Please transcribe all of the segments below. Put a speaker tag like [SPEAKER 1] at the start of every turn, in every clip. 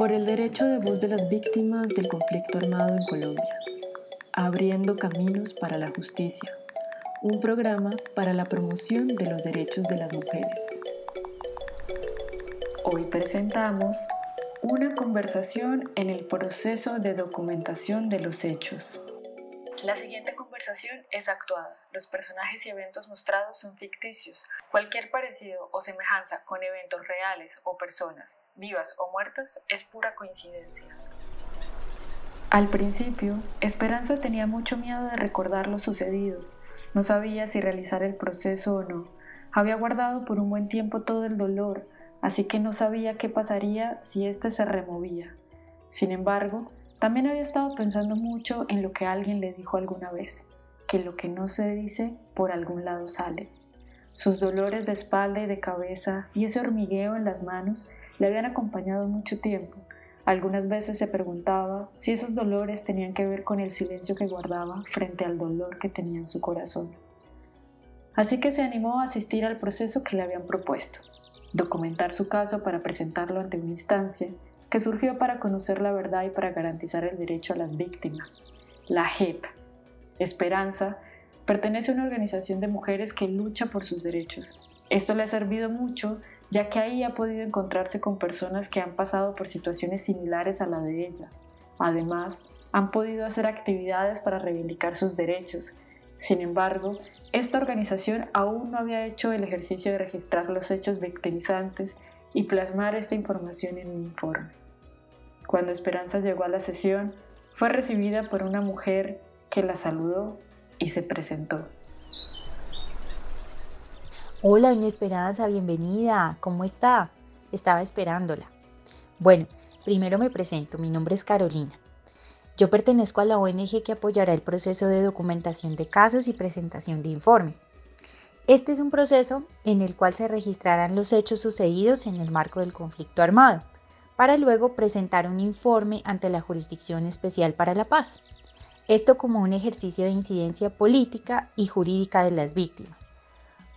[SPEAKER 1] Por el derecho de voz de las víctimas del conflicto armado en Colombia. Abriendo caminos para la justicia. Un programa para la promoción de los derechos de las mujeres. Hoy presentamos una conversación en el proceso de documentación de los hechos. La siguiente conversación es actuada. Los personajes y eventos mostrados son ficticios. Cualquier parecido o semejanza con eventos reales o personas, vivas o muertas, es pura coincidencia. Al principio, Esperanza tenía mucho miedo de recordar lo sucedido. No sabía si realizar el proceso o no. Había guardado por un buen tiempo todo el dolor, así que no sabía qué pasaría si éste se removía. Sin embargo, también había estado pensando mucho en lo que alguien le dijo alguna vez, que lo que no se dice por algún lado sale. Sus dolores de espalda y de cabeza y ese hormigueo en las manos le habían acompañado mucho tiempo. Algunas veces se preguntaba si esos dolores tenían que ver con el silencio que guardaba frente al dolor que tenía en su corazón. Así que se animó a asistir al proceso que le habían propuesto, documentar su caso para presentarlo ante una instancia que surgió para conocer la verdad y para garantizar el derecho a las víctimas. La JEP, Esperanza, pertenece a una organización de mujeres que lucha por sus derechos. Esto le ha servido mucho ya que ahí ha podido encontrarse con personas que han pasado por situaciones similares a la de ella. Además, han podido hacer actividades para reivindicar sus derechos. Sin embargo, esta organización aún no había hecho el ejercicio de registrar los hechos victimizantes y plasmar esta información en un informe. Cuando Esperanza llegó a la sesión, fue recibida por una mujer que la saludó y se presentó.
[SPEAKER 2] Hola, doña Esperanza, bienvenida. ¿Cómo está? Estaba esperándola. Bueno, primero me presento. Mi nombre es Carolina. Yo pertenezco a la ONG que apoyará el proceso de documentación de casos y presentación de informes. Este es un proceso en el cual se registrarán los hechos sucedidos en el marco del conflicto armado, para luego presentar un informe ante la Jurisdicción Especial para la Paz. Esto como un ejercicio de incidencia política y jurídica de las víctimas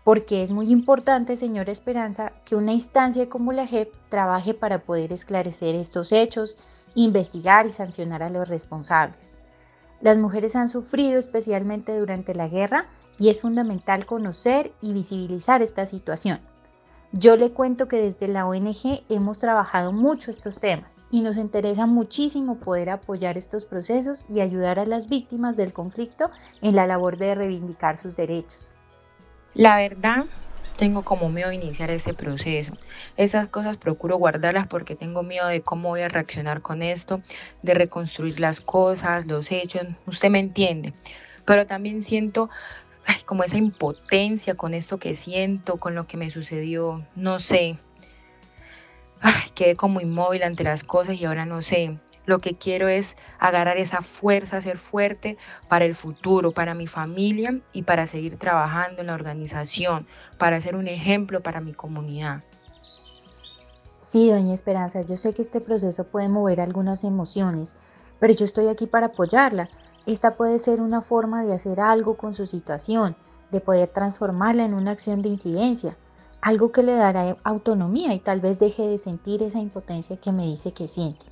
[SPEAKER 2] porque es muy importante, señora Esperanza, que una instancia como la JEP trabaje para poder esclarecer estos hechos, investigar y sancionar a los responsables. Las mujeres han sufrido especialmente durante la guerra y es fundamental conocer y visibilizar esta situación. Yo le cuento que desde la ONG hemos trabajado mucho estos temas y nos interesa muchísimo poder apoyar estos procesos y ayudar a las víctimas del conflicto en la labor de reivindicar sus derechos.
[SPEAKER 3] La verdad, tengo como miedo a iniciar ese proceso. Esas cosas procuro guardarlas porque tengo miedo de cómo voy a reaccionar con esto, de reconstruir las cosas, los hechos, usted me entiende. Pero también siento como esa impotencia con esto que siento, con lo que me sucedió, no sé. quedé como inmóvil ante las cosas y ahora no sé. Lo que quiero es agarrar esa fuerza, ser fuerte para el futuro, para mi familia y para seguir trabajando en la organización, para ser un ejemplo para mi comunidad.
[SPEAKER 2] Sí, doña Esperanza, yo sé que este proceso puede mover algunas emociones, pero yo estoy aquí para apoyarla. Esta puede ser una forma de hacer algo con su situación, de poder transformarla en una acción de incidencia, algo que le dará autonomía y tal vez deje de sentir esa impotencia que me dice que siente.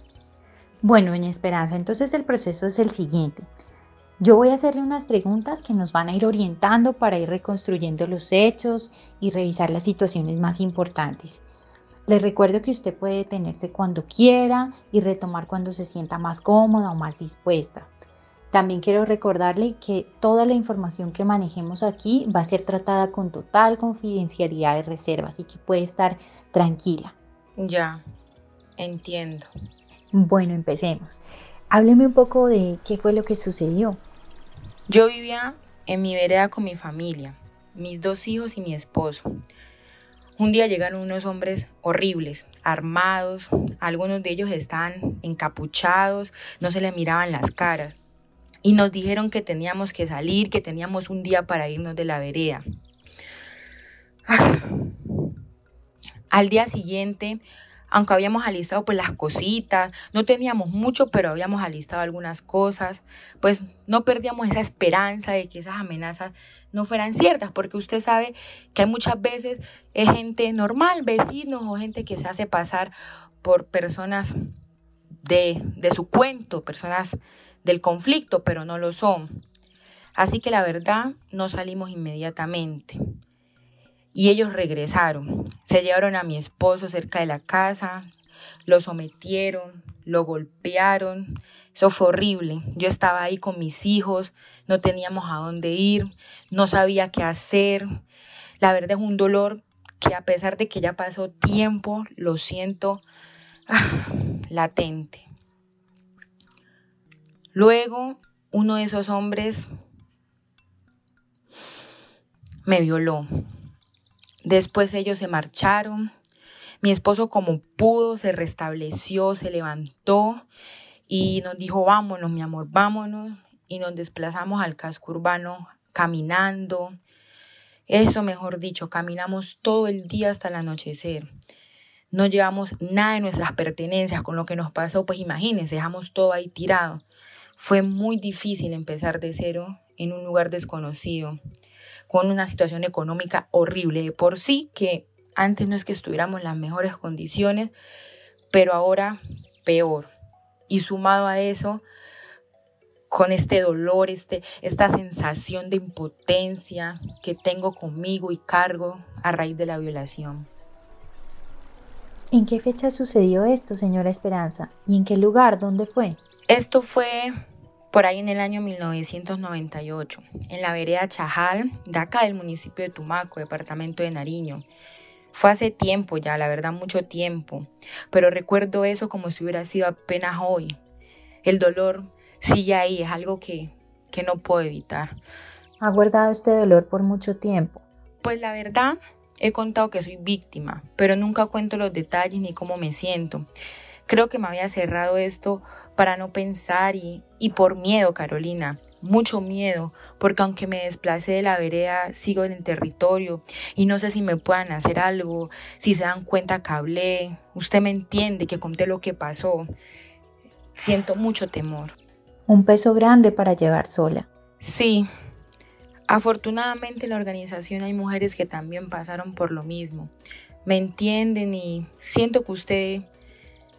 [SPEAKER 2] Bueno, en Esperanza, entonces el proceso es el siguiente. Yo voy a hacerle unas preguntas que nos van a ir orientando para ir reconstruyendo los hechos y revisar las situaciones más importantes. Les recuerdo que usted puede detenerse cuando quiera y retomar cuando se sienta más cómoda o más dispuesta. También quiero recordarle que toda la información que manejemos aquí va a ser tratada con total confidencialidad de reserva, así que puede estar tranquila.
[SPEAKER 3] Ya, entiendo.
[SPEAKER 2] Bueno, empecemos. Hábleme un poco de qué fue lo que sucedió.
[SPEAKER 3] Yo vivía en mi vereda con mi familia, mis dos hijos y mi esposo. Un día llegaron unos hombres horribles, armados, algunos de ellos estaban encapuchados, no se les miraban las caras, y nos dijeron que teníamos que salir, que teníamos un día para irnos de la vereda. Al día siguiente aunque habíamos alistado pues las cositas, no teníamos mucho, pero habíamos alistado algunas cosas, pues no perdíamos esa esperanza de que esas amenazas no fueran ciertas, porque usted sabe que hay muchas veces es gente normal, vecinos o gente que se hace pasar por personas de, de su cuento, personas del conflicto, pero no lo son. Así que la verdad no salimos inmediatamente. Y ellos regresaron. Se llevaron a mi esposo cerca de la casa, lo sometieron, lo golpearon. Eso fue horrible. Yo estaba ahí con mis hijos, no teníamos a dónde ir, no sabía qué hacer. La verdad es un dolor que a pesar de que ya pasó tiempo, lo siento ah, latente. Luego, uno de esos hombres me violó. Después ellos se marcharon. Mi esposo como pudo se restableció, se levantó y nos dijo, vámonos, mi amor, vámonos. Y nos desplazamos al casco urbano caminando. Eso, mejor dicho, caminamos todo el día hasta el anochecer. No llevamos nada de nuestras pertenencias con lo que nos pasó, pues imagínense, dejamos todo ahí tirado. Fue muy difícil empezar de cero en un lugar desconocido con una situación económica horrible de por sí, que antes no es que estuviéramos en las mejores condiciones, pero ahora peor. Y sumado a eso, con este dolor, este, esta sensación de impotencia que tengo conmigo y cargo a raíz de la violación.
[SPEAKER 2] ¿En qué fecha sucedió esto, señora Esperanza? ¿Y en qué lugar? ¿Dónde fue?
[SPEAKER 3] Esto fue por ahí en el año 1998, en la vereda Chajal, de acá del municipio de Tumaco, departamento de Nariño. Fue hace tiempo ya, la verdad mucho tiempo, pero recuerdo eso como si hubiera sido apenas hoy. El dolor sigue ahí, es algo que, que no puedo evitar.
[SPEAKER 2] ¿Ha guardado este dolor por mucho tiempo?
[SPEAKER 3] Pues la verdad, he contado que soy víctima, pero nunca cuento los detalles ni cómo me siento. Creo que me había cerrado esto para no pensar y, y por miedo, Carolina, mucho miedo, porque aunque me desplacé de la vereda, sigo en el territorio y no sé si me puedan hacer algo, si se dan cuenta que hablé, usted me entiende, que conté lo que pasó. Siento mucho temor.
[SPEAKER 2] Un peso grande para llevar sola.
[SPEAKER 3] Sí. Afortunadamente en la organización hay mujeres que también pasaron por lo mismo. Me entienden y siento que usted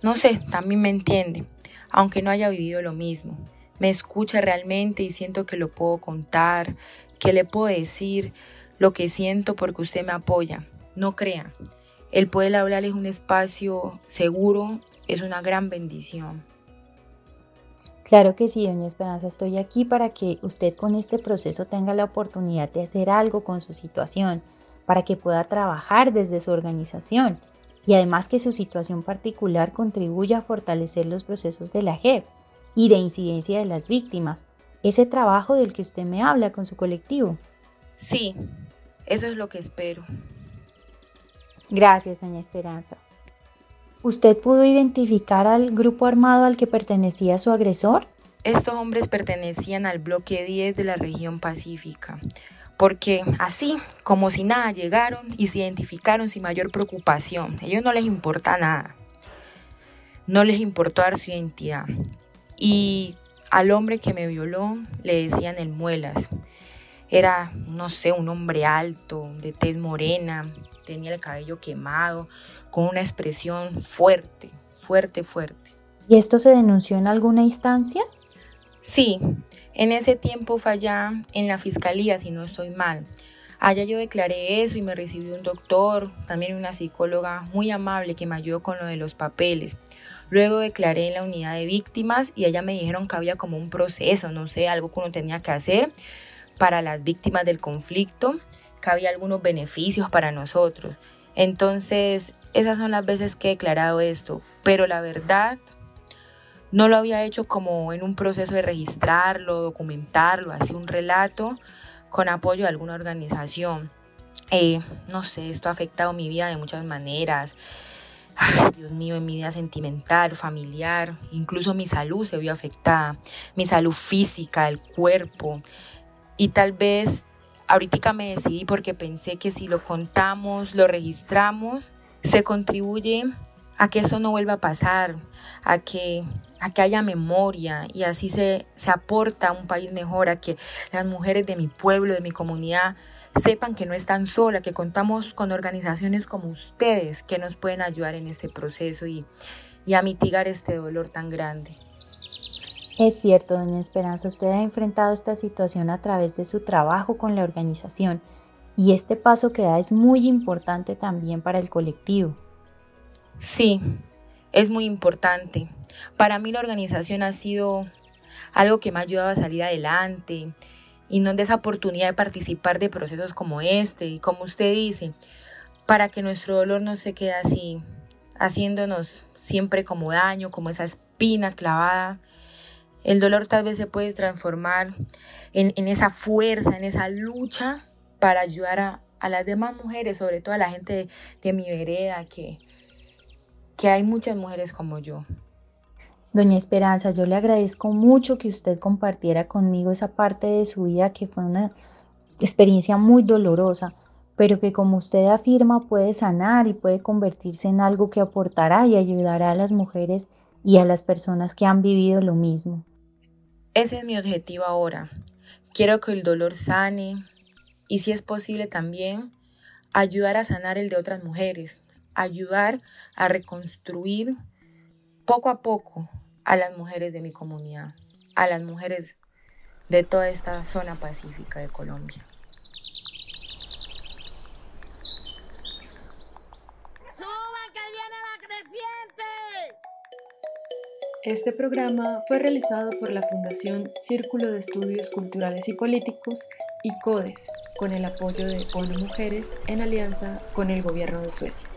[SPEAKER 3] no sé, también me entiende, aunque no haya vivido lo mismo. Me escucha realmente y siento que lo puedo contar, que le puedo decir lo que siento porque usted me apoya. No crea, el poder hablar es un espacio seguro, es una gran bendición.
[SPEAKER 2] Claro que sí, doña Esperanza, estoy aquí para que usted con este proceso tenga la oportunidad de hacer algo con su situación, para que pueda trabajar desde su organización y además que su situación particular contribuya a fortalecer los procesos de la JEP y de incidencia de las víctimas, ese trabajo del que usted me habla con su colectivo.
[SPEAKER 3] Sí, eso es lo que espero.
[SPEAKER 2] Gracias, doña Esperanza. ¿Usted pudo identificar al grupo armado al que pertenecía su agresor?
[SPEAKER 3] Estos hombres pertenecían al bloque 10 de la región pacífica porque así, como si nada, llegaron y se identificaron sin mayor preocupación. A ellos no les importa nada. No les importó dar su identidad. Y al hombre que me violó le decían el muelas. Era, no sé, un hombre alto, de tez morena, tenía el cabello quemado, con una expresión fuerte, fuerte, fuerte.
[SPEAKER 2] ¿Y esto se denunció en alguna instancia?
[SPEAKER 3] Sí, en ese tiempo fue en la fiscalía, si no estoy mal. Allá yo declaré eso y me recibió un doctor, también una psicóloga muy amable que me ayudó con lo de los papeles. Luego declaré en la unidad de víctimas y allá me dijeron que había como un proceso, no sé, algo que uno tenía que hacer para las víctimas del conflicto, que había algunos beneficios para nosotros. Entonces, esas son las veces que he declarado esto, pero la verdad no lo había hecho como en un proceso de registrarlo, documentarlo, así un relato con apoyo de alguna organización. Eh, no sé, esto ha afectado mi vida de muchas maneras. Dios mío, en mi vida sentimental, familiar, incluso mi salud se vio afectada, mi salud física, el cuerpo. Y tal vez ahorita me decidí porque pensé que si lo contamos, lo registramos, se contribuye a que eso no vuelva a pasar, a que, a que haya memoria y así se, se aporta a un país mejor, a que las mujeres de mi pueblo, de mi comunidad, sepan que no están solas, que contamos con organizaciones como ustedes que nos pueden ayudar en este proceso y, y a mitigar este dolor tan grande.
[SPEAKER 2] Es cierto, doña Esperanza, usted ha enfrentado esta situación a través de su trabajo con la organización y este paso que da es muy importante también para el colectivo.
[SPEAKER 3] Sí, es muy importante. Para mí la organización ha sido algo que me ha ayudado a salir adelante y no de esa oportunidad de participar de procesos como este y como usted dice, para que nuestro dolor no se quede así, haciéndonos siempre como daño, como esa espina clavada. El dolor tal vez se puede transformar en, esa fuerza, en esa lucha para ayudar a, las demás mujeres, sobre todo a la gente de, de mi vereda, que, que hay muchas mujeres como yo.
[SPEAKER 2] Doña Esperanza, yo le agradezco mucho que usted compartiera conmigo esa parte de su vida que fue una experiencia muy dolorosa, pero que como usted afirma puede sanar y puede convertirse en algo que aportará y ayudará a las mujeres y a las personas que han vivido lo mismo.
[SPEAKER 3] Ese es mi objetivo ahora. Quiero que el dolor sane y si es posible también ayudar a sanar el de otras mujeres, ayudar a reconstruir poco a poco a las mujeres de mi comunidad, a las mujeres de toda esta zona pacífica de Colombia.
[SPEAKER 1] Este programa fue realizado por la Fundación Círculo de Estudios Culturales y Políticos y CODES, con el apoyo de ONU Mujeres en alianza con el Gobierno de Suecia.